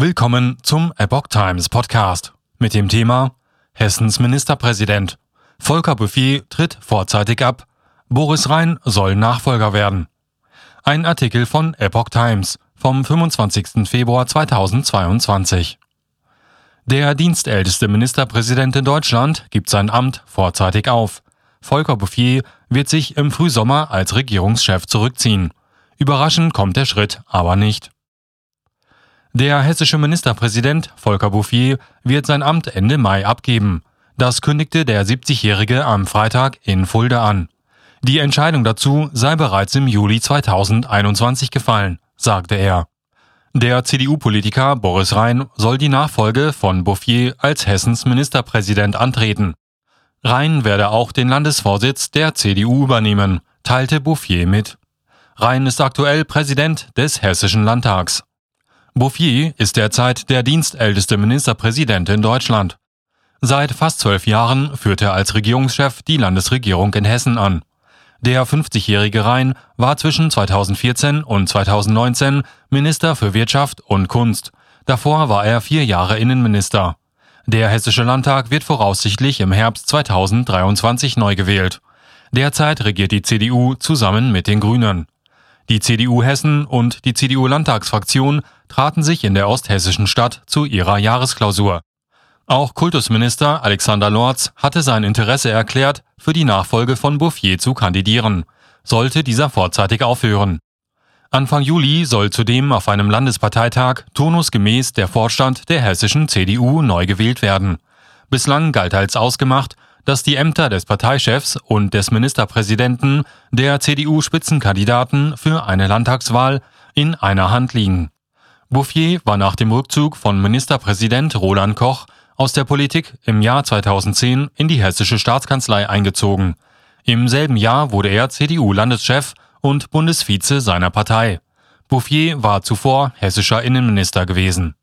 Willkommen zum Epoch Times Podcast mit dem Thema Hessens Ministerpräsident. Volker Bouffier tritt vorzeitig ab. Boris Rhein soll Nachfolger werden. Ein Artikel von Epoch Times vom 25. Februar 2022. Der dienstälteste Ministerpräsident in Deutschland gibt sein Amt vorzeitig auf. Volker Bouffier wird sich im Frühsommer als Regierungschef zurückziehen. Überraschend kommt der Schritt aber nicht. Der hessische Ministerpräsident Volker Bouffier wird sein Amt Ende Mai abgeben. Das kündigte der 70-Jährige am Freitag in Fulda an. Die Entscheidung dazu sei bereits im Juli 2021 gefallen, sagte er. Der CDU-Politiker Boris Rhein soll die Nachfolge von Bouffier als Hessens Ministerpräsident antreten. Rhein werde auch den Landesvorsitz der CDU übernehmen, teilte Bouffier mit. Rhein ist aktuell Präsident des Hessischen Landtags. Bouffier ist derzeit der dienstälteste Ministerpräsident in Deutschland. Seit fast zwölf Jahren führt er als Regierungschef die Landesregierung in Hessen an. Der 50-jährige Rhein war zwischen 2014 und 2019 Minister für Wirtschaft und Kunst. Davor war er vier Jahre Innenminister. Der Hessische Landtag wird voraussichtlich im Herbst 2023 neu gewählt. Derzeit regiert die CDU zusammen mit den Grünen. Die CDU Hessen und die CDU Landtagsfraktion traten sich in der osthessischen Stadt zu ihrer Jahresklausur. Auch Kultusminister Alexander Lorz hatte sein Interesse erklärt, für die Nachfolge von Bouffier zu kandidieren, sollte dieser vorzeitig aufhören. Anfang Juli soll zudem auf einem Landesparteitag turnusgemäß der Vorstand der hessischen CDU neu gewählt werden. Bislang galt als ausgemacht, dass die Ämter des Parteichefs und des Ministerpräsidenten der CDU-Spitzenkandidaten für eine Landtagswahl in einer Hand liegen. Bouffier war nach dem Rückzug von Ministerpräsident Roland Koch aus der Politik im Jahr 2010 in die hessische Staatskanzlei eingezogen. Im selben Jahr wurde er CDU-Landeschef und Bundesvize seiner Partei. Bouffier war zuvor hessischer Innenminister gewesen.